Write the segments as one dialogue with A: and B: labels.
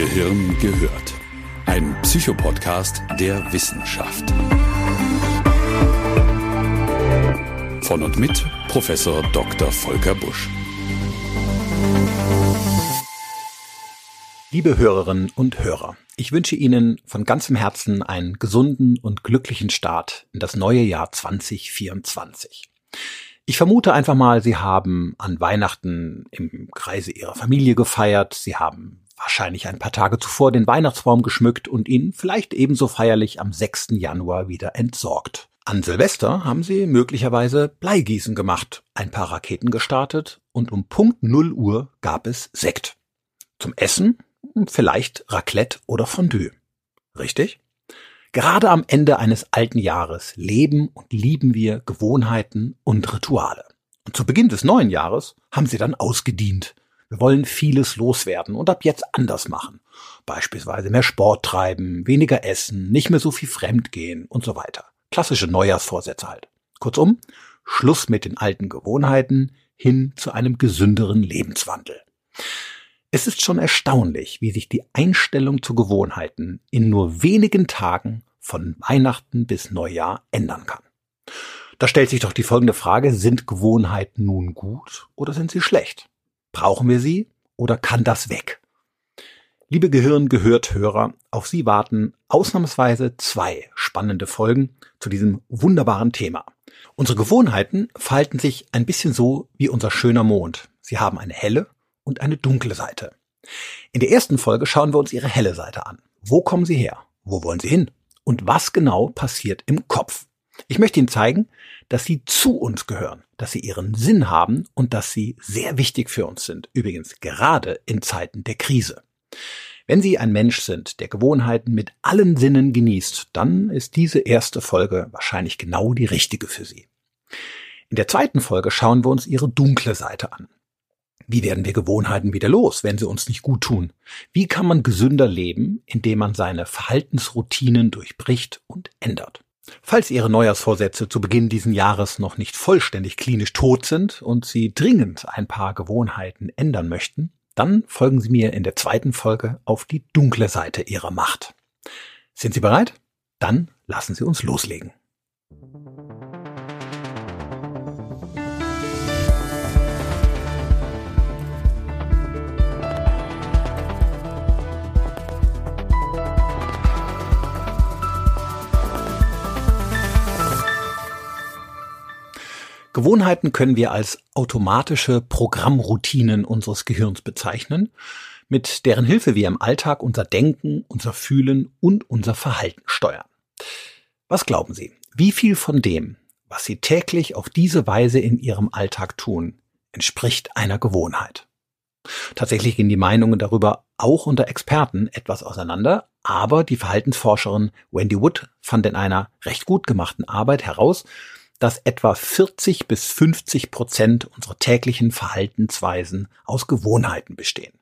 A: Gehirn gehört. Ein Psychopodcast der Wissenschaft. Von und mit Professor Dr. Volker Busch.
B: Liebe Hörerinnen und Hörer, ich wünsche Ihnen von ganzem Herzen einen gesunden und glücklichen Start in das neue Jahr 2024. Ich vermute einfach mal, Sie haben an Weihnachten im Kreise Ihrer Familie gefeiert, Sie haben wahrscheinlich ein paar Tage zuvor den Weihnachtsbaum geschmückt und ihn vielleicht ebenso feierlich am 6. Januar wieder entsorgt. An Silvester haben sie möglicherweise Bleigießen gemacht, ein paar Raketen gestartet und um Punkt 0 Uhr gab es Sekt. Zum Essen vielleicht Raclette oder Fondue. Richtig? Gerade am Ende eines alten Jahres leben und lieben wir Gewohnheiten und Rituale. Und zu Beginn des neuen Jahres haben sie dann ausgedient. Wir wollen vieles loswerden und ab jetzt anders machen. Beispielsweise mehr Sport treiben, weniger essen, nicht mehr so viel fremd gehen und so weiter. Klassische Neujahrsvorsätze halt. Kurzum, Schluss mit den alten Gewohnheiten hin zu einem gesünderen Lebenswandel. Es ist schon erstaunlich, wie sich die Einstellung zu Gewohnheiten in nur wenigen Tagen von Weihnachten bis Neujahr ändern kann. Da stellt sich doch die folgende Frage, sind Gewohnheiten nun gut oder sind sie schlecht? Brauchen wir sie oder kann das weg? Liebe Gehirn gehört Hörer, auf Sie warten ausnahmsweise zwei spannende Folgen zu diesem wunderbaren Thema. Unsere Gewohnheiten verhalten sich ein bisschen so wie unser schöner Mond. Sie haben eine helle und eine dunkle Seite. In der ersten Folge schauen wir uns ihre helle Seite an. Wo kommen sie her? Wo wollen sie hin? Und was genau passiert im Kopf? Ich möchte Ihnen zeigen, dass sie zu uns gehören, dass sie ihren Sinn haben und dass sie sehr wichtig für uns sind. Übrigens gerade in Zeiten der Krise. Wenn Sie ein Mensch sind, der Gewohnheiten mit allen Sinnen genießt, dann ist diese erste Folge wahrscheinlich genau die richtige für Sie. In der zweiten Folge schauen wir uns Ihre dunkle Seite an. Wie werden wir Gewohnheiten wieder los, wenn sie uns nicht gut tun? Wie kann man gesünder leben, indem man seine Verhaltensroutinen durchbricht und ändert? Falls Ihre Neujahrsvorsätze zu Beginn diesen Jahres noch nicht vollständig klinisch tot sind und Sie dringend ein paar Gewohnheiten ändern möchten, dann folgen Sie mir in der zweiten Folge auf die dunkle Seite Ihrer Macht. Sind Sie bereit? Dann lassen Sie uns loslegen. Gewohnheiten können wir als automatische Programmroutinen unseres Gehirns bezeichnen, mit deren Hilfe wir im Alltag unser Denken, unser Fühlen und unser Verhalten steuern. Was glauben Sie? Wie viel von dem, was Sie täglich auf diese Weise in Ihrem Alltag tun, entspricht einer Gewohnheit? Tatsächlich gehen die Meinungen darüber auch unter Experten etwas auseinander, aber die Verhaltensforscherin Wendy Wood fand in einer recht gut gemachten Arbeit heraus, dass etwa 40 bis 50 Prozent unserer täglichen Verhaltensweisen aus Gewohnheiten bestehen.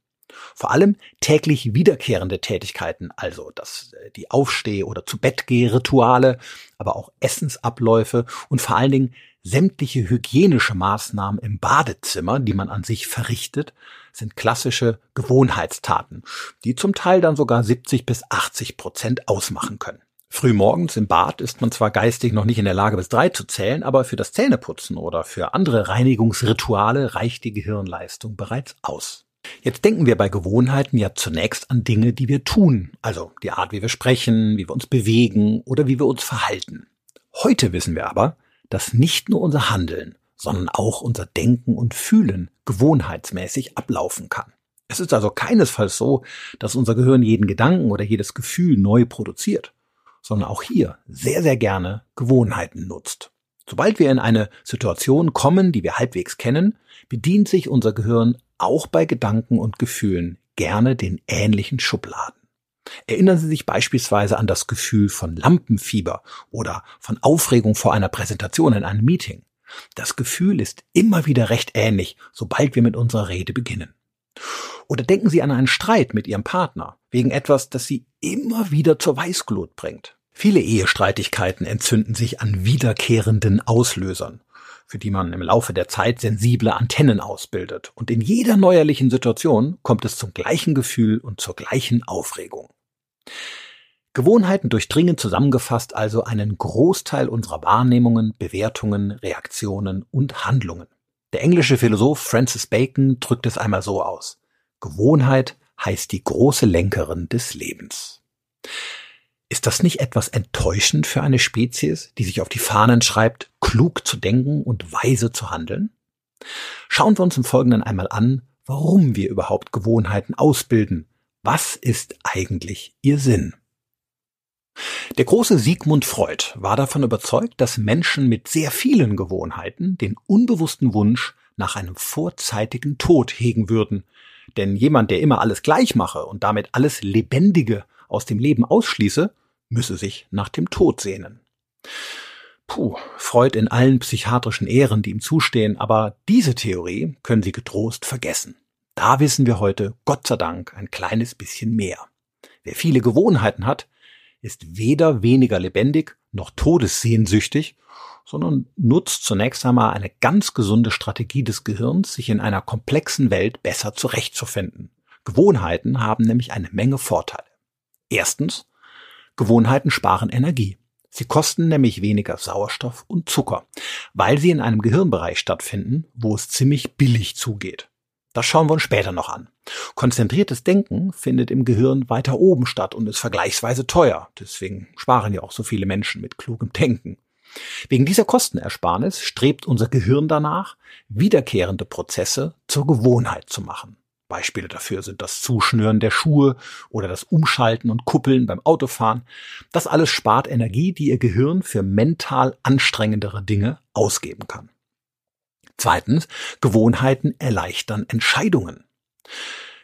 B: Vor allem täglich wiederkehrende Tätigkeiten, also das, äh, die Aufsteh- oder zu Bett Rituale, aber auch Essensabläufe und vor allen Dingen sämtliche hygienische Maßnahmen im Badezimmer, die man an sich verrichtet, sind klassische Gewohnheitstaten, die zum Teil dann sogar 70 bis 80 Prozent ausmachen können. Frühmorgens im Bad ist man zwar geistig noch nicht in der Lage, bis drei zu zählen, aber für das Zähneputzen oder für andere Reinigungsrituale reicht die Gehirnleistung bereits aus. Jetzt denken wir bei Gewohnheiten ja zunächst an Dinge, die wir tun, also die Art, wie wir sprechen, wie wir uns bewegen oder wie wir uns verhalten. Heute wissen wir aber, dass nicht nur unser Handeln, sondern auch unser Denken und Fühlen gewohnheitsmäßig ablaufen kann. Es ist also keinesfalls so, dass unser Gehirn jeden Gedanken oder jedes Gefühl neu produziert sondern auch hier sehr, sehr gerne Gewohnheiten nutzt. Sobald wir in eine Situation kommen, die wir halbwegs kennen, bedient sich unser Gehirn auch bei Gedanken und Gefühlen gerne den ähnlichen Schubladen. Erinnern Sie sich beispielsweise an das Gefühl von Lampenfieber oder von Aufregung vor einer Präsentation in einem Meeting. Das Gefühl ist immer wieder recht ähnlich, sobald wir mit unserer Rede beginnen. Oder denken Sie an einen Streit mit Ihrem Partner wegen etwas, das Sie immer wieder zur Weißglut bringt. Viele Ehestreitigkeiten entzünden sich an wiederkehrenden Auslösern. für die man im Laufe der Zeit sensible Antennen ausbildet. Und in jeder neuerlichen Situation kommt es zum gleichen Gefühl und zur gleichen Aufregung. Gewohnheiten durchdringen zusammengefasst also einen Großteil unserer Wahrnehmungen, Bewertungen, Reaktionen und Handlungen. Der englische Philosoph Francis Bacon drückt es einmal so aus. Gewohnheit heißt die große Lenkerin des Lebens. Ist das nicht etwas enttäuschend für eine Spezies, die sich auf die Fahnen schreibt, klug zu denken und weise zu handeln? Schauen wir uns im Folgenden einmal an, warum wir überhaupt Gewohnheiten ausbilden. Was ist eigentlich ihr Sinn? Der große Sigmund Freud war davon überzeugt, dass Menschen mit sehr vielen Gewohnheiten den unbewussten Wunsch nach einem vorzeitigen Tod hegen würden. Denn jemand, der immer alles gleich mache und damit alles Lebendige aus dem Leben ausschließe, müsse sich nach dem Tod sehnen. Puh, Freud in allen psychiatrischen Ehren, die ihm zustehen, aber diese Theorie können Sie getrost vergessen. Da wissen wir heute, Gott sei Dank, ein kleines bisschen mehr. Wer viele Gewohnheiten hat, ist weder weniger lebendig noch todessehnsüchtig, sondern nutzt zunächst einmal eine ganz gesunde Strategie des Gehirns, sich in einer komplexen Welt besser zurechtzufinden. Gewohnheiten haben nämlich eine Menge Vorteile. Erstens, Gewohnheiten sparen Energie. Sie kosten nämlich weniger Sauerstoff und Zucker, weil sie in einem Gehirnbereich stattfinden, wo es ziemlich billig zugeht. Das schauen wir uns später noch an. Konzentriertes Denken findet im Gehirn weiter oben statt und ist vergleichsweise teuer. Deswegen sparen ja auch so viele Menschen mit klugem Denken. Wegen dieser Kostenersparnis strebt unser Gehirn danach, wiederkehrende Prozesse zur Gewohnheit zu machen. Beispiele dafür sind das Zuschnüren der Schuhe oder das Umschalten und Kuppeln beim Autofahren. Das alles spart Energie, die Ihr Gehirn für mental anstrengendere Dinge ausgeben kann. Zweitens, Gewohnheiten erleichtern Entscheidungen.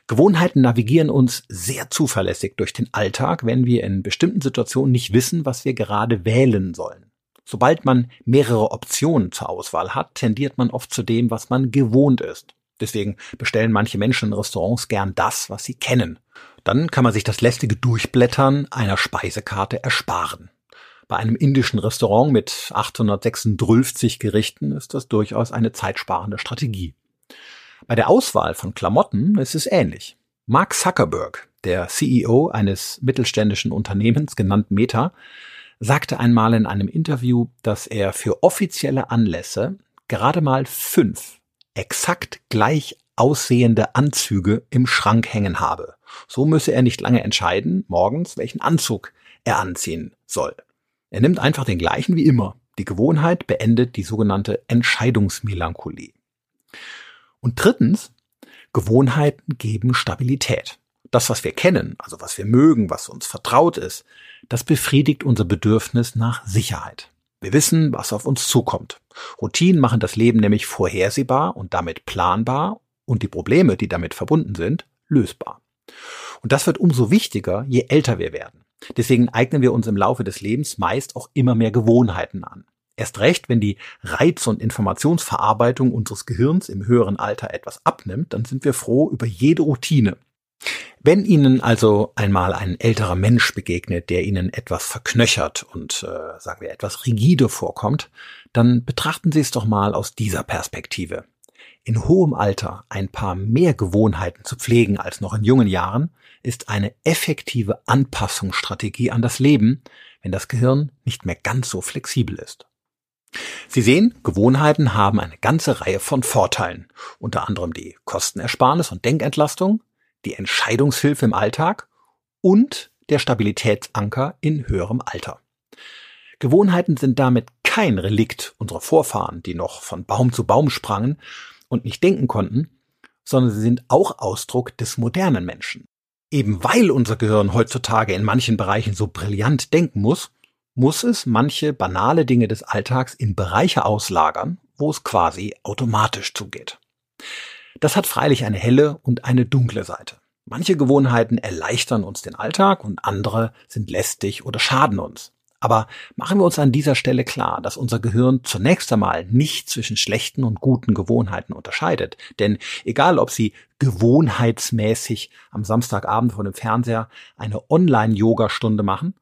B: Gewohnheiten navigieren uns sehr zuverlässig durch den Alltag, wenn wir in bestimmten Situationen nicht wissen, was wir gerade wählen sollen. Sobald man mehrere Optionen zur Auswahl hat, tendiert man oft zu dem, was man gewohnt ist. Deswegen bestellen manche Menschen in Restaurants gern das, was sie kennen. Dann kann man sich das lästige Durchblättern einer Speisekarte ersparen. Bei einem indischen Restaurant mit 836 Gerichten ist das durchaus eine zeitsparende Strategie. Bei der Auswahl von Klamotten ist es ähnlich. Mark Zuckerberg, der CEO eines mittelständischen Unternehmens genannt Meta, sagte einmal in einem Interview, dass er für offizielle Anlässe gerade mal fünf exakt gleich aussehende Anzüge im Schrank hängen habe. So müsse er nicht lange entscheiden, morgens, welchen Anzug er anziehen soll. Er nimmt einfach den gleichen wie immer. Die Gewohnheit beendet die sogenannte Entscheidungsmelancholie. Und drittens, Gewohnheiten geben Stabilität. Das, was wir kennen, also was wir mögen, was uns vertraut ist, das befriedigt unser Bedürfnis nach Sicherheit. Wir wissen, was auf uns zukommt. Routinen machen das Leben nämlich vorhersehbar und damit planbar und die Probleme, die damit verbunden sind, lösbar. Und das wird umso wichtiger, je älter wir werden. Deswegen eignen wir uns im Laufe des Lebens meist auch immer mehr Gewohnheiten an. Erst recht, wenn die Reiz- und Informationsverarbeitung unseres Gehirns im höheren Alter etwas abnimmt, dann sind wir froh über jede Routine. Wenn Ihnen also einmal ein älterer Mensch begegnet, der Ihnen etwas verknöchert und, äh, sagen wir, etwas rigide vorkommt, dann betrachten Sie es doch mal aus dieser Perspektive. In hohem Alter ein paar mehr Gewohnheiten zu pflegen als noch in jungen Jahren ist eine effektive Anpassungsstrategie an das Leben, wenn das Gehirn nicht mehr ganz so flexibel ist. Sie sehen, Gewohnheiten haben eine ganze Reihe von Vorteilen, unter anderem die Kostenersparnis und Denkentlastung, die Entscheidungshilfe im Alltag und der Stabilitätsanker in höherem Alter. Gewohnheiten sind damit kein Relikt unserer Vorfahren, die noch von Baum zu Baum sprangen und nicht denken konnten, sondern sie sind auch Ausdruck des modernen Menschen. Eben weil unser Gehirn heutzutage in manchen Bereichen so brillant denken muss, muss es manche banale Dinge des Alltags in Bereiche auslagern, wo es quasi automatisch zugeht. Das hat freilich eine helle und eine dunkle Seite. Manche Gewohnheiten erleichtern uns den Alltag und andere sind lästig oder schaden uns. Aber machen wir uns an dieser Stelle klar, dass unser Gehirn zunächst einmal nicht zwischen schlechten und guten Gewohnheiten unterscheidet. Denn egal, ob Sie gewohnheitsmäßig am Samstagabend vor dem Fernseher eine Online-Yoga-Stunde machen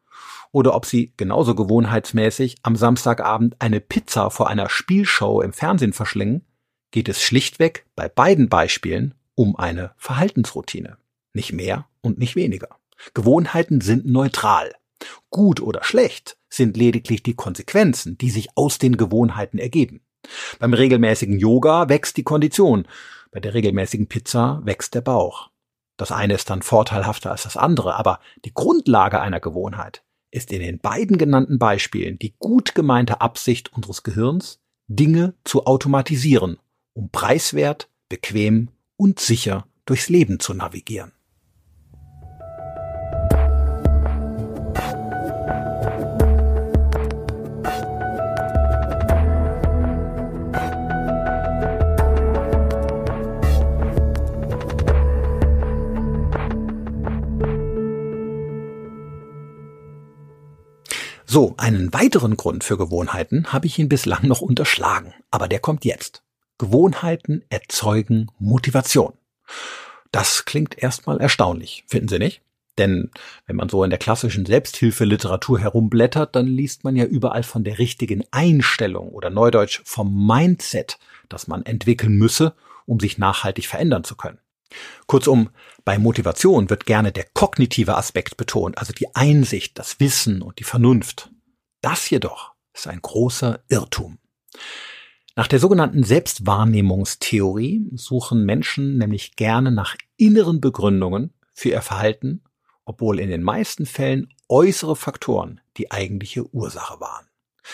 B: oder ob Sie genauso gewohnheitsmäßig am Samstagabend eine Pizza vor einer Spielshow im Fernsehen verschlingen, geht es schlichtweg bei beiden Beispielen um eine Verhaltensroutine. Nicht mehr und nicht weniger. Gewohnheiten sind neutral. Gut oder schlecht sind lediglich die Konsequenzen, die sich aus den Gewohnheiten ergeben. Beim regelmäßigen Yoga wächst die Kondition, bei der regelmäßigen Pizza wächst der Bauch. Das eine ist dann vorteilhafter als das andere, aber die Grundlage einer Gewohnheit ist in den beiden genannten Beispielen die gut gemeinte Absicht unseres Gehirns, Dinge zu automatisieren, um preiswert, bequem und sicher durchs Leben zu navigieren. So, einen weiteren Grund für Gewohnheiten habe ich Ihnen bislang noch unterschlagen, aber der kommt jetzt. Gewohnheiten erzeugen Motivation. Das klingt erstmal erstaunlich, finden Sie nicht? Denn wenn man so in der klassischen Selbsthilfeliteratur herumblättert, dann liest man ja überall von der richtigen Einstellung oder neudeutsch vom Mindset, das man entwickeln müsse, um sich nachhaltig verändern zu können. Kurzum, bei Motivation wird gerne der kognitive Aspekt betont, also die Einsicht, das Wissen und die Vernunft. Das jedoch ist ein großer Irrtum. Nach der sogenannten Selbstwahrnehmungstheorie suchen Menschen nämlich gerne nach inneren Begründungen für ihr Verhalten, obwohl in den meisten Fällen äußere Faktoren die eigentliche Ursache waren.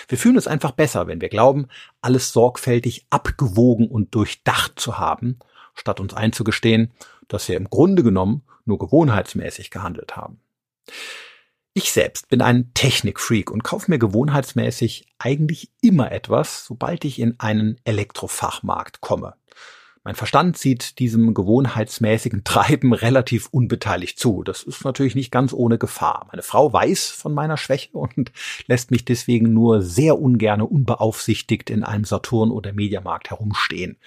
B: Wir fühlen uns einfach besser, wenn wir glauben, alles sorgfältig abgewogen und durchdacht zu haben statt uns einzugestehen, dass wir im Grunde genommen nur gewohnheitsmäßig gehandelt haben. Ich selbst bin ein Technikfreak und kaufe mir gewohnheitsmäßig eigentlich immer etwas, sobald ich in einen Elektrofachmarkt komme. Mein Verstand sieht diesem gewohnheitsmäßigen Treiben relativ unbeteiligt zu. Das ist natürlich nicht ganz ohne Gefahr. Meine Frau weiß von meiner Schwäche und lässt mich deswegen nur sehr ungerne unbeaufsichtigt in einem Saturn oder Mediamarkt herumstehen.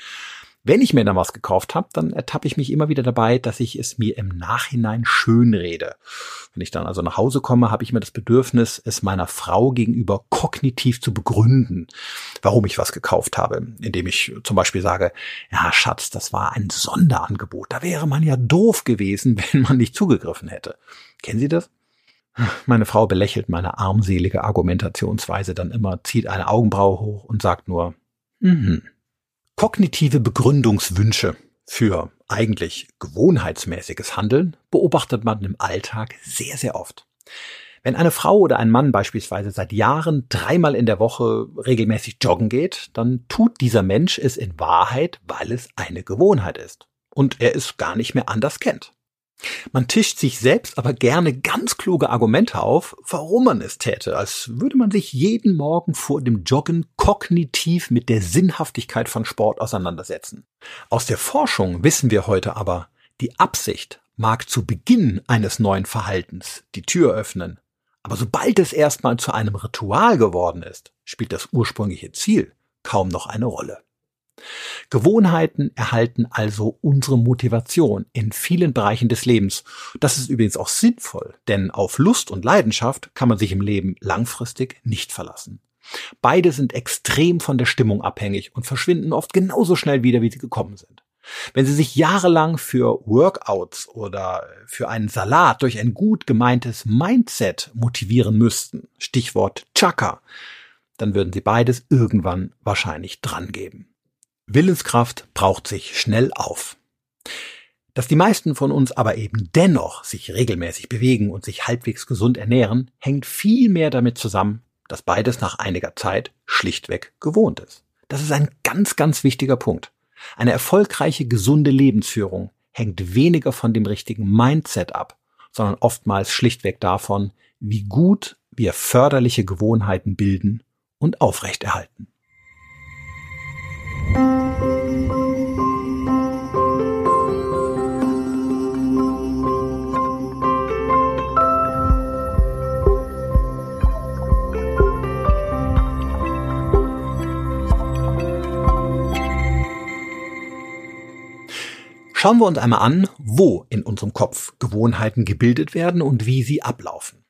B: Wenn ich mir dann was gekauft habe, dann ertappe ich mich immer wieder dabei, dass ich es mir im Nachhinein schönrede. Wenn ich dann also nach Hause komme, habe ich mir das Bedürfnis, es meiner Frau gegenüber kognitiv zu begründen, warum ich was gekauft habe. Indem ich zum Beispiel sage, ja Schatz, das war ein Sonderangebot. Da wäre man ja doof gewesen, wenn man nicht zugegriffen hätte. Kennen Sie das? Meine Frau belächelt meine armselige Argumentationsweise dann immer, zieht eine Augenbraue hoch und sagt nur, mhm. Kognitive Begründungswünsche für eigentlich gewohnheitsmäßiges Handeln beobachtet man im Alltag sehr, sehr oft. Wenn eine Frau oder ein Mann beispielsweise seit Jahren dreimal in der Woche regelmäßig joggen geht, dann tut dieser Mensch es in Wahrheit, weil es eine Gewohnheit ist und er es gar nicht mehr anders kennt. Man tischt sich selbst aber gerne ganz kluge Argumente auf, warum man es täte, als würde man sich jeden Morgen vor dem Joggen kognitiv mit der Sinnhaftigkeit von Sport auseinandersetzen. Aus der Forschung wissen wir heute aber, die Absicht mag zu Beginn eines neuen Verhaltens die Tür öffnen, aber sobald es erstmal zu einem Ritual geworden ist, spielt das ursprüngliche Ziel kaum noch eine Rolle. Gewohnheiten erhalten also unsere Motivation in vielen Bereichen des Lebens. Das ist übrigens auch sinnvoll, denn auf Lust und Leidenschaft kann man sich im Leben langfristig nicht verlassen. Beide sind extrem von der Stimmung abhängig und verschwinden oft genauso schnell wieder, wie sie gekommen sind. Wenn Sie sich jahrelang für Workouts oder für einen Salat durch ein gut gemeintes Mindset motivieren müssten, Stichwort Chaka, dann würden Sie beides irgendwann wahrscheinlich drangeben. Willenskraft braucht sich schnell auf. Dass die meisten von uns aber eben dennoch sich regelmäßig bewegen und sich halbwegs gesund ernähren, hängt viel mehr damit zusammen, dass beides nach einiger Zeit schlichtweg gewohnt ist. Das ist ein ganz, ganz wichtiger Punkt. Eine erfolgreiche, gesunde Lebensführung hängt weniger von dem richtigen Mindset ab, sondern oftmals schlichtweg davon, wie gut wir förderliche Gewohnheiten bilden und aufrechterhalten. Schauen wir uns einmal an, wo in unserem Kopf Gewohnheiten gebildet werden und wie sie ablaufen.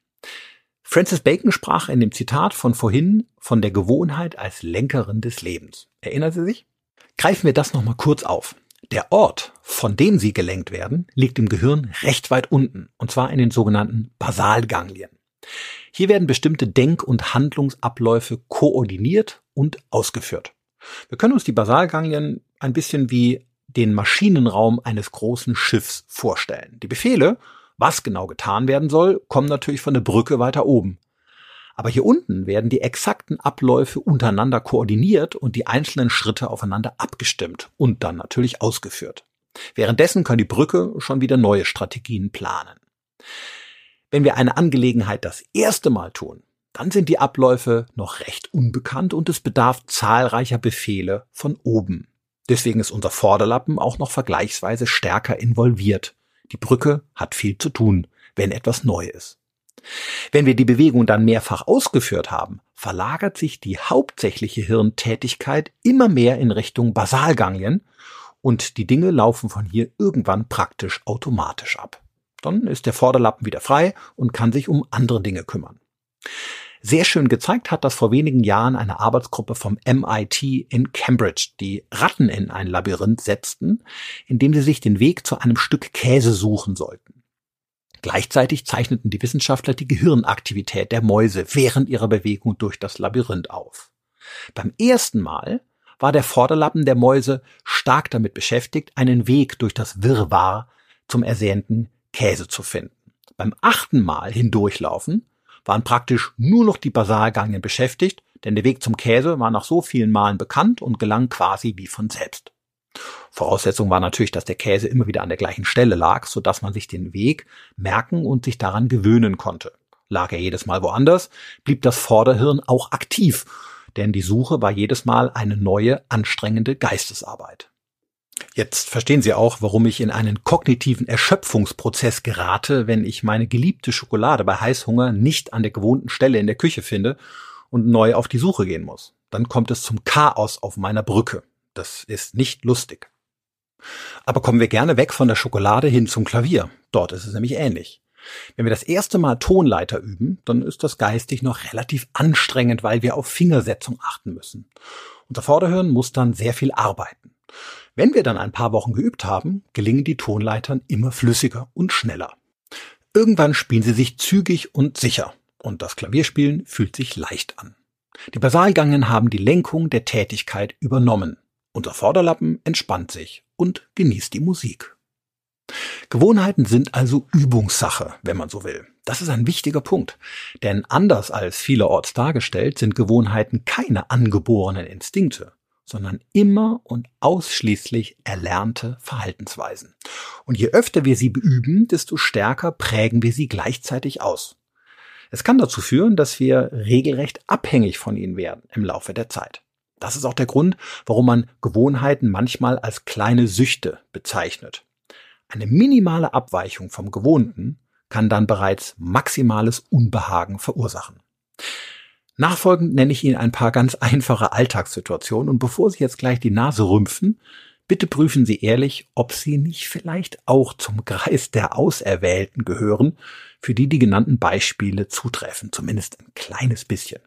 B: Francis Bacon sprach in dem Zitat von vorhin von der Gewohnheit als Lenkerin des Lebens. Erinnern Sie sich? Greifen wir das nochmal kurz auf. Der Ort, von dem sie gelenkt werden, liegt im Gehirn recht weit unten, und zwar in den sogenannten Basalganglien. Hier werden bestimmte Denk- und Handlungsabläufe koordiniert und ausgeführt. Wir können uns die Basalganglien ein bisschen wie den Maschinenraum eines großen Schiffs vorstellen. Die Befehle, was genau getan werden soll, kommen natürlich von der Brücke weiter oben. Aber hier unten werden die exakten Abläufe untereinander koordiniert und die einzelnen Schritte aufeinander abgestimmt und dann natürlich ausgeführt. Währenddessen kann die Brücke schon wieder neue Strategien planen. Wenn wir eine Angelegenheit das erste Mal tun, dann sind die Abläufe noch recht unbekannt und es bedarf zahlreicher Befehle von oben. Deswegen ist unser Vorderlappen auch noch vergleichsweise stärker involviert. Die Brücke hat viel zu tun, wenn etwas neu ist. Wenn wir die Bewegung dann mehrfach ausgeführt haben, verlagert sich die hauptsächliche Hirntätigkeit immer mehr in Richtung Basalganglien und die Dinge laufen von hier irgendwann praktisch automatisch ab. Dann ist der Vorderlappen wieder frei und kann sich um andere Dinge kümmern. Sehr schön gezeigt hat das vor wenigen Jahren eine Arbeitsgruppe vom MIT in Cambridge, die Ratten in ein Labyrinth setzten, in dem sie sich den Weg zu einem Stück Käse suchen sollten. Gleichzeitig zeichneten die Wissenschaftler die Gehirnaktivität der Mäuse während ihrer Bewegung durch das Labyrinth auf. Beim ersten Mal war der Vorderlappen der Mäuse stark damit beschäftigt, einen Weg durch das Wirrwarr zum ersehnten Käse zu finden. Beim achten Mal hindurchlaufen waren praktisch nur noch die Basalganglien beschäftigt, denn der Weg zum Käse war nach so vielen Malen bekannt und gelang quasi wie von selbst. Voraussetzung war natürlich, dass der Käse immer wieder an der gleichen Stelle lag, so dass man sich den Weg merken und sich daran gewöhnen konnte. Lag er jedes Mal woanders, blieb das Vorderhirn auch aktiv, denn die Suche war jedes Mal eine neue, anstrengende Geistesarbeit. Jetzt verstehen Sie auch, warum ich in einen kognitiven Erschöpfungsprozess gerate, wenn ich meine geliebte Schokolade bei Heißhunger nicht an der gewohnten Stelle in der Küche finde und neu auf die Suche gehen muss. Dann kommt es zum Chaos auf meiner Brücke. Das ist nicht lustig. Aber kommen wir gerne weg von der Schokolade hin zum Klavier. Dort ist es nämlich ähnlich. Wenn wir das erste Mal Tonleiter üben, dann ist das geistig noch relativ anstrengend, weil wir auf Fingersetzung achten müssen. Unser Vorderhirn muss dann sehr viel arbeiten. Wenn wir dann ein paar Wochen geübt haben, gelingen die Tonleitern immer flüssiger und schneller. Irgendwann spielen sie sich zügig und sicher und das Klavierspielen fühlt sich leicht an. Die Basalgangen haben die Lenkung der Tätigkeit übernommen. Unser Vorderlappen entspannt sich und genießt die Musik. Gewohnheiten sind also Übungssache, wenn man so will. Das ist ein wichtiger Punkt. Denn anders als vielerorts dargestellt sind Gewohnheiten keine angeborenen Instinkte, sondern immer und ausschließlich erlernte Verhaltensweisen. Und je öfter wir sie beüben, desto stärker prägen wir sie gleichzeitig aus. Es kann dazu führen, dass wir regelrecht abhängig von ihnen werden im Laufe der Zeit. Das ist auch der Grund, warum man Gewohnheiten manchmal als kleine Süchte bezeichnet. Eine minimale Abweichung vom Gewohnten kann dann bereits maximales Unbehagen verursachen. Nachfolgend nenne ich Ihnen ein paar ganz einfache Alltagssituationen und bevor Sie jetzt gleich die Nase rümpfen, bitte prüfen Sie ehrlich, ob Sie nicht vielleicht auch zum Kreis der Auserwählten gehören, für die die genannten Beispiele zutreffen, zumindest ein kleines bisschen.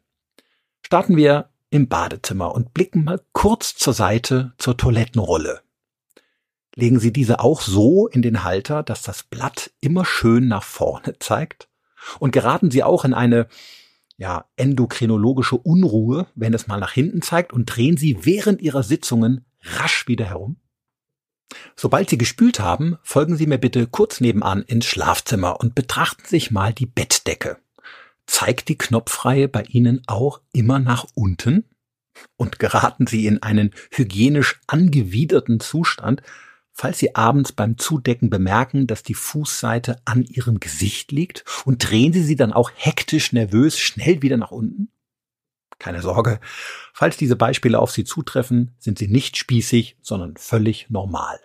B: Starten wir im Badezimmer und blicken mal kurz zur Seite zur Toilettenrolle. Legen Sie diese auch so in den Halter, dass das Blatt immer schön nach vorne zeigt? Und geraten Sie auch in eine ja, endokrinologische Unruhe, wenn es mal nach hinten zeigt und drehen Sie während Ihrer Sitzungen rasch wieder herum? Sobald Sie gespült haben, folgen Sie mir bitte kurz nebenan ins Schlafzimmer und betrachten sich mal die Bettdecke. Zeigt die Knopfreihe bei Ihnen auch immer nach unten? Und geraten Sie in einen hygienisch angewiderten Zustand, falls Sie abends beim Zudecken bemerken, dass die Fußseite an Ihrem Gesicht liegt und drehen Sie sie dann auch hektisch nervös schnell wieder nach unten? Keine Sorge, falls diese Beispiele auf Sie zutreffen, sind sie nicht spießig, sondern völlig normal.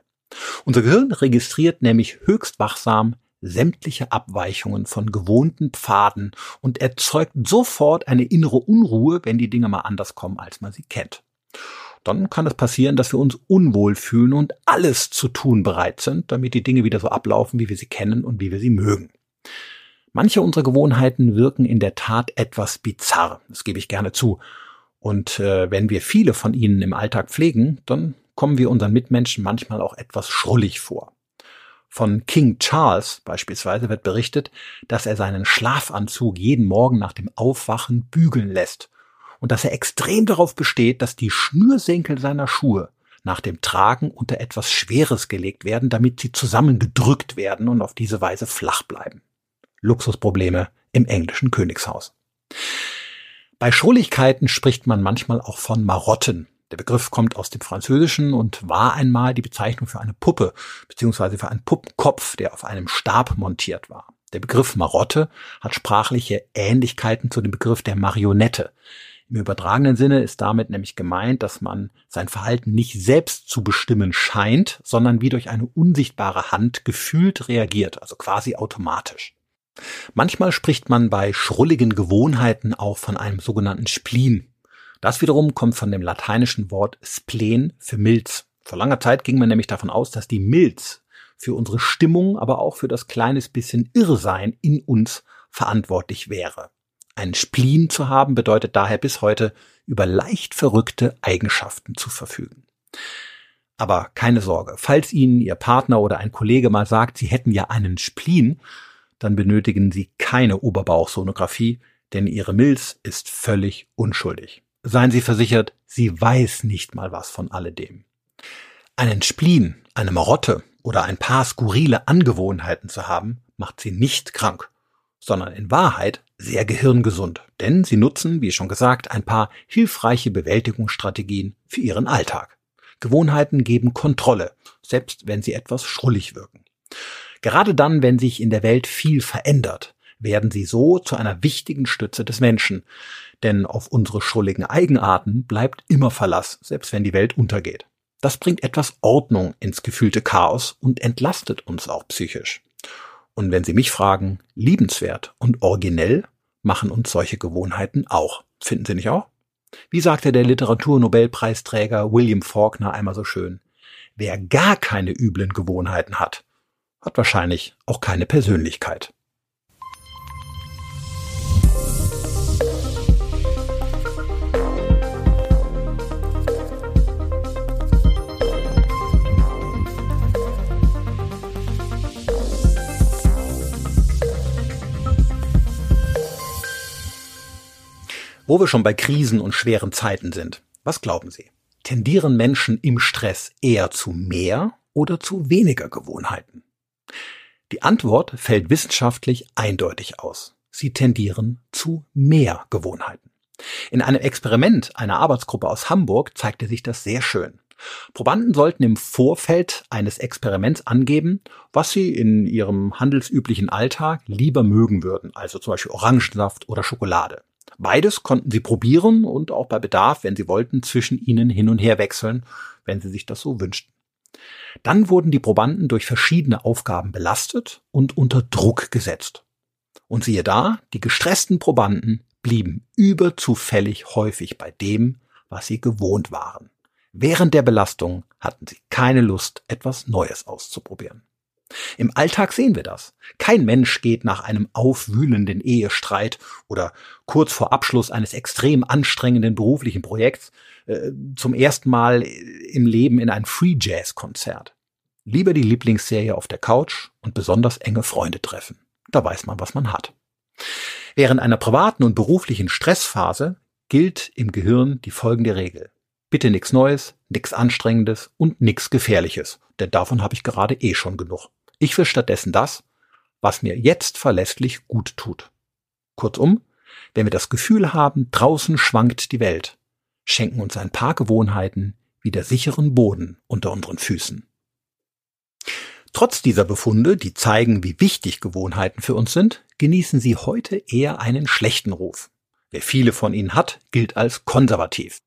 B: Unser Gehirn registriert nämlich höchst wachsam sämtliche Abweichungen von gewohnten Pfaden und erzeugt sofort eine innere Unruhe, wenn die Dinge mal anders kommen, als man sie kennt dann kann es passieren, dass wir uns unwohl fühlen und alles zu tun bereit sind, damit die Dinge wieder so ablaufen, wie wir sie kennen und wie wir sie mögen. Manche unserer Gewohnheiten wirken in der Tat etwas bizarr, das gebe ich gerne zu. Und äh, wenn wir viele von ihnen im Alltag pflegen, dann kommen wir unseren Mitmenschen manchmal auch etwas schrullig vor. Von King Charles beispielsweise wird berichtet, dass er seinen Schlafanzug jeden Morgen nach dem Aufwachen bügeln lässt und dass er extrem darauf besteht, dass die Schnürsenkel seiner Schuhe nach dem Tragen unter etwas Schweres gelegt werden, damit sie zusammengedrückt werden und auf diese Weise flach bleiben. Luxusprobleme im englischen Königshaus. Bei Schrulligkeiten spricht man manchmal auch von Marotten. Der Begriff kommt aus dem Französischen und war einmal die Bezeichnung für eine Puppe beziehungsweise für einen Puppenkopf, der auf einem Stab montiert war. Der Begriff Marotte hat sprachliche Ähnlichkeiten zu dem Begriff der Marionette. Im übertragenen Sinne ist damit nämlich gemeint, dass man sein Verhalten nicht selbst zu bestimmen scheint, sondern wie durch eine unsichtbare Hand gefühlt reagiert, also quasi automatisch. Manchmal spricht man bei schrulligen Gewohnheiten auch von einem sogenannten Spleen. Das wiederum kommt von dem lateinischen Wort spleen für Milz. Vor langer Zeit ging man nämlich davon aus, dass die Milz für unsere Stimmung, aber auch für das kleines bisschen Irrsein in uns verantwortlich wäre. Ein Spleen zu haben bedeutet daher bis heute, über leicht verrückte Eigenschaften zu verfügen. Aber keine Sorge, falls Ihnen Ihr Partner oder ein Kollege mal sagt, Sie hätten ja einen Spleen, dann benötigen Sie keine Oberbauchsonographie, denn Ihre Milz ist völlig unschuldig. Seien Sie versichert, sie weiß nicht mal was von alledem. Einen Spleen, eine Marotte oder ein paar skurrile Angewohnheiten zu haben, macht sie nicht krank, sondern in Wahrheit sehr gehirngesund, denn sie nutzen, wie schon gesagt, ein paar hilfreiche Bewältigungsstrategien für ihren Alltag. Gewohnheiten geben Kontrolle, selbst wenn sie etwas schrullig wirken. Gerade dann, wenn sich in der Welt viel verändert, werden sie so zu einer wichtigen Stütze des Menschen, denn auf unsere schrulligen Eigenarten bleibt immer Verlass, selbst wenn die Welt untergeht. Das bringt etwas Ordnung ins gefühlte Chaos und entlastet uns auch psychisch. Und wenn Sie mich fragen, liebenswert und originell machen uns solche Gewohnheiten auch. Finden Sie nicht auch? Wie sagte der Literaturnobelpreisträger William Faulkner einmal so schön, wer gar keine üblen Gewohnheiten hat, hat wahrscheinlich auch keine Persönlichkeit. Wo wir schon bei Krisen und schweren Zeiten sind, was glauben Sie? Tendieren Menschen im Stress eher zu mehr oder zu weniger Gewohnheiten? Die Antwort fällt wissenschaftlich eindeutig aus. Sie tendieren zu mehr Gewohnheiten. In einem Experiment einer Arbeitsgruppe aus Hamburg zeigte sich das sehr schön. Probanden sollten im Vorfeld eines Experiments angeben, was sie in ihrem handelsüblichen Alltag lieber mögen würden, also zum Beispiel Orangensaft oder Schokolade. Beides konnten sie probieren und auch bei Bedarf, wenn sie wollten, zwischen ihnen hin und her wechseln, wenn sie sich das so wünschten. Dann wurden die Probanden durch verschiedene Aufgaben belastet und unter Druck gesetzt. Und siehe da, die gestressten Probanden blieben überzufällig häufig bei dem, was sie gewohnt waren. Während der Belastung hatten sie keine Lust, etwas Neues auszuprobieren. Im Alltag sehen wir das. Kein Mensch geht nach einem aufwühlenden Ehestreit oder kurz vor Abschluss eines extrem anstrengenden beruflichen Projekts äh, zum ersten Mal im Leben in ein Free Jazz Konzert. Lieber die Lieblingsserie auf der Couch und besonders enge Freunde treffen. Da weiß man, was man hat. Während einer privaten und beruflichen Stressphase gilt im Gehirn die folgende Regel. Bitte nichts Neues, nichts Anstrengendes und nichts Gefährliches, denn davon habe ich gerade eh schon genug. Ich will stattdessen das, was mir jetzt verlässlich gut tut. Kurzum, wenn wir das Gefühl haben, draußen schwankt die Welt, schenken uns ein paar Gewohnheiten wieder sicheren Boden unter unseren Füßen. Trotz dieser Befunde, die zeigen, wie wichtig Gewohnheiten für uns sind, genießen sie heute eher einen schlechten Ruf. Wer viele von ihnen hat, gilt als konservativ.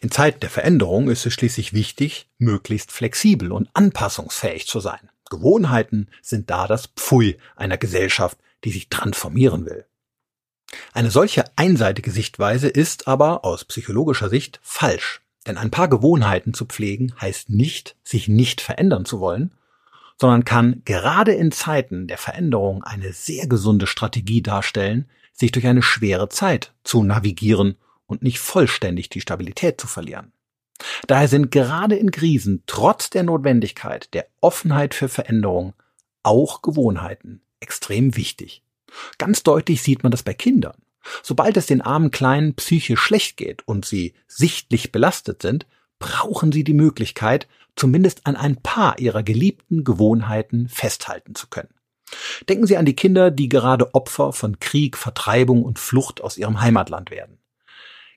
B: In Zeiten der Veränderung ist es schließlich wichtig, möglichst flexibel und anpassungsfähig zu sein. Gewohnheiten sind da das Pfui einer Gesellschaft, die sich transformieren will. Eine solche einseitige Sichtweise ist aber aus psychologischer Sicht falsch. Denn ein paar Gewohnheiten zu pflegen heißt nicht, sich nicht verändern zu wollen, sondern kann gerade in Zeiten der Veränderung eine sehr gesunde Strategie darstellen, sich durch eine schwere Zeit zu navigieren und nicht vollständig die Stabilität zu verlieren. Daher sind gerade in Krisen trotz der Notwendigkeit der Offenheit für Veränderung auch Gewohnheiten extrem wichtig. Ganz deutlich sieht man das bei Kindern. Sobald es den armen Kleinen psychisch schlecht geht und sie sichtlich belastet sind, brauchen sie die Möglichkeit, zumindest an ein paar ihrer geliebten Gewohnheiten festhalten zu können. Denken Sie an die Kinder, die gerade Opfer von Krieg, Vertreibung und Flucht aus ihrem Heimatland werden.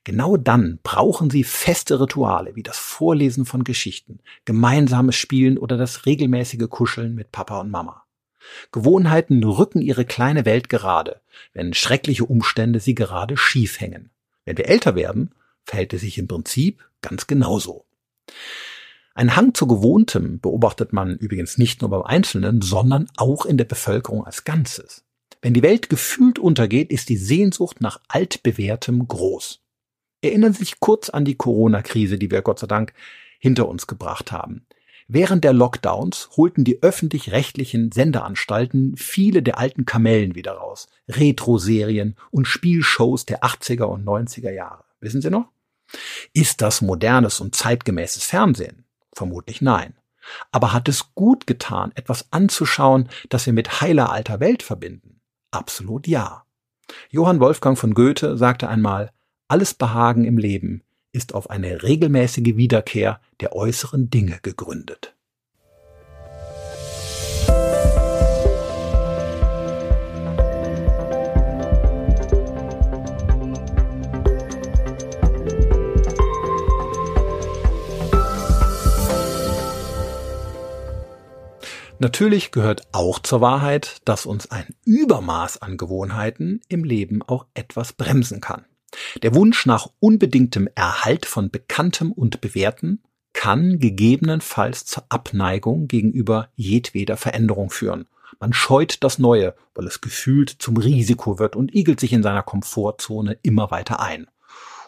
B: Genau dann brauchen sie feste Rituale wie das Vorlesen von Geschichten, gemeinsames Spielen oder das regelmäßige Kuscheln mit Papa und Mama. Gewohnheiten rücken ihre kleine Welt gerade, wenn schreckliche Umstände sie gerade schief hängen. Wenn wir älter werden, verhält es sich im Prinzip ganz genauso. Ein Hang zu Gewohntem beobachtet man übrigens nicht nur beim Einzelnen, sondern auch in der Bevölkerung als Ganzes. Wenn die Welt gefühlt untergeht, ist die Sehnsucht nach altbewährtem groß. Erinnern Sie sich kurz an die Corona-Krise, die wir Gott sei Dank hinter uns gebracht haben. Während der Lockdowns holten die öffentlich-rechtlichen Sendeanstalten viele der alten Kamellen wieder raus. Retro-Serien und Spielshows der 80er und 90er Jahre. Wissen Sie noch? Ist das modernes und zeitgemäßes Fernsehen? Vermutlich nein. Aber hat es gut getan, etwas anzuschauen, das wir mit heiler alter Welt verbinden? Absolut ja. Johann Wolfgang von Goethe sagte einmal, alles Behagen im Leben ist auf eine regelmäßige Wiederkehr der äußeren Dinge gegründet. Natürlich gehört auch zur Wahrheit, dass uns ein Übermaß an Gewohnheiten im Leben auch etwas bremsen kann. Der Wunsch nach unbedingtem Erhalt von Bekanntem und Bewährten kann gegebenenfalls zur Abneigung gegenüber jedweder Veränderung führen. Man scheut das Neue, weil es gefühlt zum Risiko wird und igelt sich in seiner Komfortzone immer weiter ein.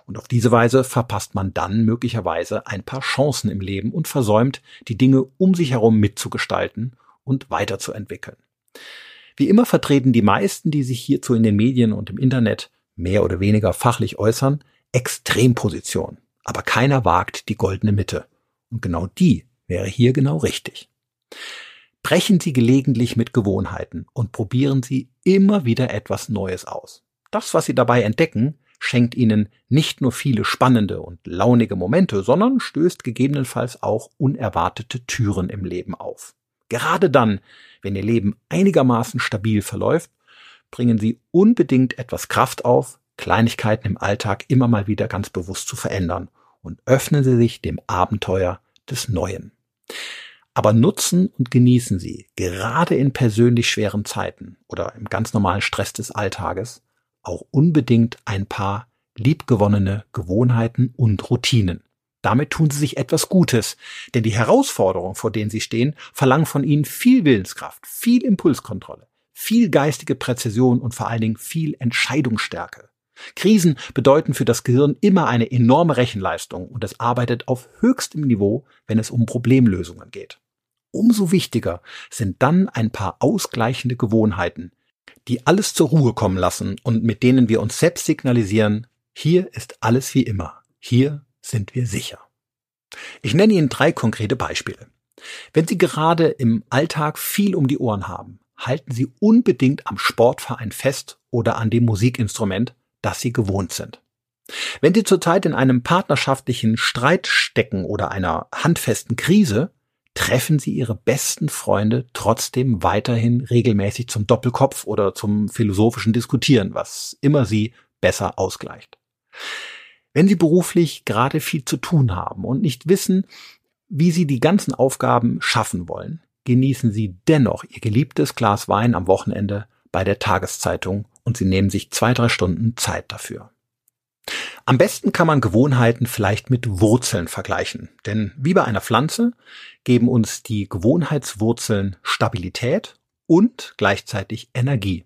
B: Und auf diese Weise verpasst man dann möglicherweise ein paar Chancen im Leben und versäumt, die Dinge um sich herum mitzugestalten und weiterzuentwickeln. Wie immer vertreten die meisten, die sich hierzu in den Medien und im Internet mehr oder weniger fachlich äußern, Extremposition. Aber keiner wagt die goldene Mitte. Und genau die wäre hier genau richtig. Brechen Sie gelegentlich mit Gewohnheiten und probieren Sie immer wieder etwas Neues aus. Das, was Sie dabei entdecken, schenkt Ihnen nicht nur viele spannende und launige Momente, sondern stößt gegebenenfalls auch unerwartete Türen im Leben auf. Gerade dann, wenn Ihr Leben einigermaßen stabil verläuft, bringen Sie unbedingt etwas Kraft auf, Kleinigkeiten im Alltag immer mal wieder ganz bewusst zu verändern und öffnen Sie sich dem Abenteuer des Neuen. Aber nutzen und genießen Sie, gerade in persönlich schweren Zeiten oder im ganz normalen Stress des Alltages, auch unbedingt ein paar liebgewonnene Gewohnheiten und Routinen. Damit tun Sie sich etwas Gutes, denn die Herausforderungen, vor denen Sie stehen, verlangen von Ihnen viel Willenskraft, viel Impulskontrolle viel geistige Präzision und vor allen Dingen viel Entscheidungsstärke. Krisen bedeuten für das Gehirn immer eine enorme Rechenleistung und es arbeitet auf höchstem Niveau, wenn es um Problemlösungen geht. Umso wichtiger sind dann ein paar ausgleichende Gewohnheiten, die alles zur Ruhe kommen lassen und mit denen wir uns selbst signalisieren, hier ist alles wie immer, hier sind wir sicher. Ich nenne Ihnen drei konkrete Beispiele. Wenn Sie gerade im Alltag viel um die Ohren haben, halten Sie unbedingt am Sportverein fest oder an dem Musikinstrument, das Sie gewohnt sind. Wenn Sie zurzeit in einem partnerschaftlichen Streit stecken oder einer handfesten Krise, treffen Sie Ihre besten Freunde trotzdem weiterhin regelmäßig zum Doppelkopf oder zum philosophischen Diskutieren, was immer Sie besser ausgleicht. Wenn Sie beruflich gerade viel zu tun haben und nicht wissen, wie Sie die ganzen Aufgaben schaffen wollen, genießen Sie dennoch Ihr geliebtes Glas Wein am Wochenende bei der Tageszeitung und Sie nehmen sich zwei, drei Stunden Zeit dafür. Am besten kann man Gewohnheiten vielleicht mit Wurzeln vergleichen, denn wie bei einer Pflanze geben uns die Gewohnheitswurzeln Stabilität und gleichzeitig Energie.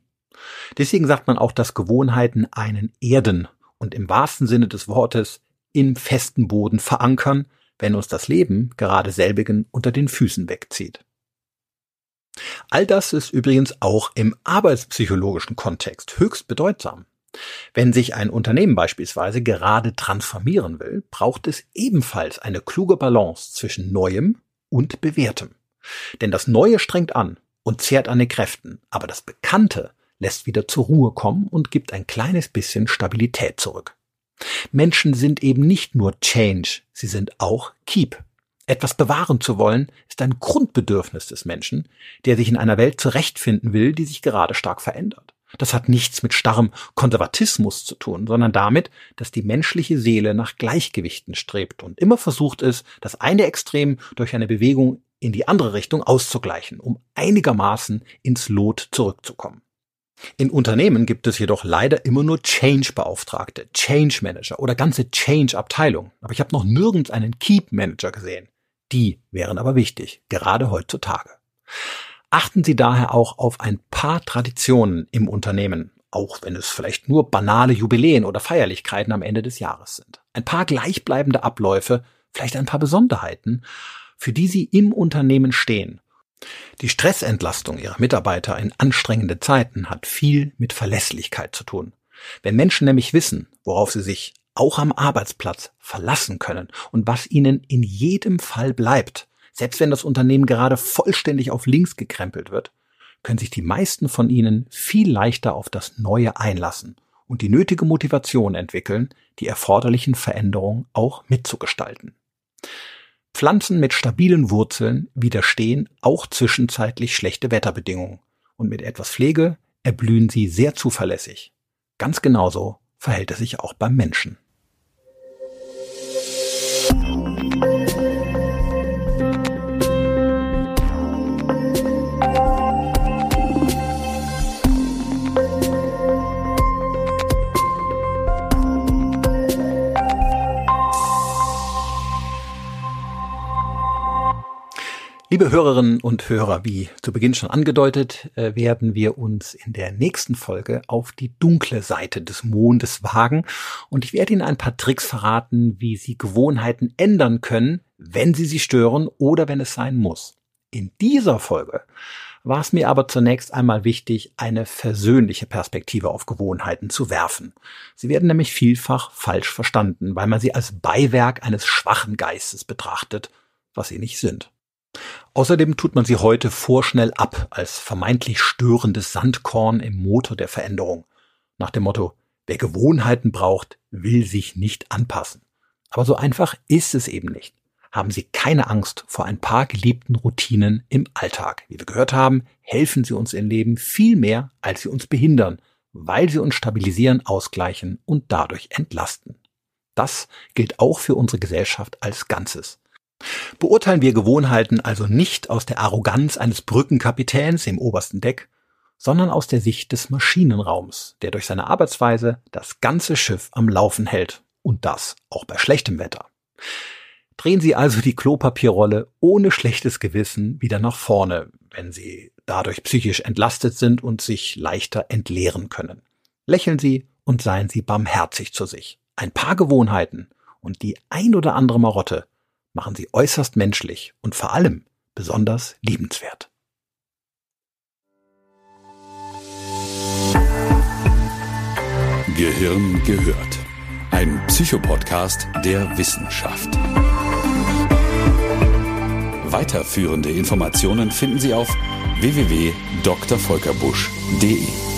B: Deswegen sagt man auch, dass Gewohnheiten einen erden und im wahrsten Sinne des Wortes im festen Boden verankern, wenn uns das Leben gerade selbigen unter den Füßen wegzieht. All das ist übrigens auch im arbeitspsychologischen Kontext höchst bedeutsam. Wenn sich ein Unternehmen beispielsweise gerade transformieren will, braucht es ebenfalls eine kluge Balance zwischen Neuem und Bewährtem. Denn das Neue strengt an und zehrt an den Kräften, aber das Bekannte lässt wieder zur Ruhe kommen und gibt ein kleines bisschen Stabilität zurück. Menschen sind eben nicht nur Change, sie sind auch Keep. Etwas bewahren zu wollen, ist ein Grundbedürfnis des Menschen, der sich in einer Welt zurechtfinden will, die sich gerade stark verändert. Das hat nichts mit starrem Konservatismus zu tun, sondern damit, dass die menschliche Seele nach Gleichgewichten strebt und immer versucht ist, das eine Extrem durch eine Bewegung in die andere Richtung auszugleichen, um einigermaßen ins Lot zurückzukommen. In Unternehmen gibt es jedoch leider immer nur Change-Beauftragte, Change-Manager oder ganze Change-Abteilungen. Aber ich habe noch nirgends einen Keep-Manager gesehen. Die wären aber wichtig, gerade heutzutage. Achten Sie daher auch auf ein paar Traditionen im Unternehmen, auch wenn es vielleicht nur banale Jubiläen oder Feierlichkeiten am Ende des Jahres sind. Ein paar gleichbleibende Abläufe, vielleicht ein paar Besonderheiten, für die Sie im Unternehmen stehen die Stressentlastung ihrer Mitarbeiter in anstrengenden Zeiten hat viel mit Verlässlichkeit zu tun. Wenn Menschen nämlich wissen, worauf sie sich auch am Arbeitsplatz verlassen können und was ihnen in jedem Fall bleibt, selbst wenn das Unternehmen gerade vollständig auf links gekrempelt wird, können sich die meisten von ihnen viel leichter auf das Neue einlassen und die nötige Motivation entwickeln, die erforderlichen Veränderungen auch mitzugestalten. Pflanzen mit stabilen Wurzeln widerstehen auch zwischenzeitlich schlechte Wetterbedingungen und mit etwas Pflege erblühen sie sehr zuverlässig. Ganz genauso verhält es sich auch beim Menschen. Liebe Hörerinnen und Hörer, wie zu Beginn schon angedeutet, äh, werden wir uns in der nächsten Folge auf die dunkle Seite des Mondes wagen und ich werde Ihnen ein paar Tricks verraten, wie Sie Gewohnheiten ändern können, wenn sie sie stören oder wenn es sein muss. In dieser Folge war es mir aber zunächst einmal wichtig, eine versöhnliche Perspektive auf Gewohnheiten zu werfen. Sie werden nämlich vielfach falsch verstanden, weil man sie als Beiwerk eines schwachen Geistes betrachtet, was sie nicht sind. Außerdem tut man sie heute vorschnell ab als vermeintlich störendes Sandkorn im Motor der Veränderung. Nach dem Motto, wer Gewohnheiten braucht, will sich nicht anpassen. Aber so einfach ist es eben nicht. Haben Sie keine Angst vor ein paar geliebten Routinen im Alltag. Wie wir gehört haben, helfen sie uns im Leben viel mehr, als sie uns behindern, weil sie uns stabilisieren, ausgleichen und dadurch entlasten. Das gilt auch für unsere Gesellschaft als Ganzes. Beurteilen wir Gewohnheiten also nicht aus der Arroganz eines Brückenkapitäns im obersten Deck, sondern aus der Sicht des Maschinenraums, der durch seine Arbeitsweise das ganze Schiff am Laufen hält und das auch bei schlechtem Wetter. Drehen Sie also die Klopapierrolle ohne schlechtes Gewissen wieder nach vorne, wenn Sie dadurch psychisch entlastet sind und sich leichter entleeren können. Lächeln Sie und seien Sie barmherzig zu sich. Ein paar Gewohnheiten und die ein oder andere Marotte machen sie äußerst menschlich und vor allem besonders liebenswert.
A: Gehirn gehört. Ein Psychopodcast der Wissenschaft. Weiterführende Informationen finden Sie auf www.drvolkerbusch.de.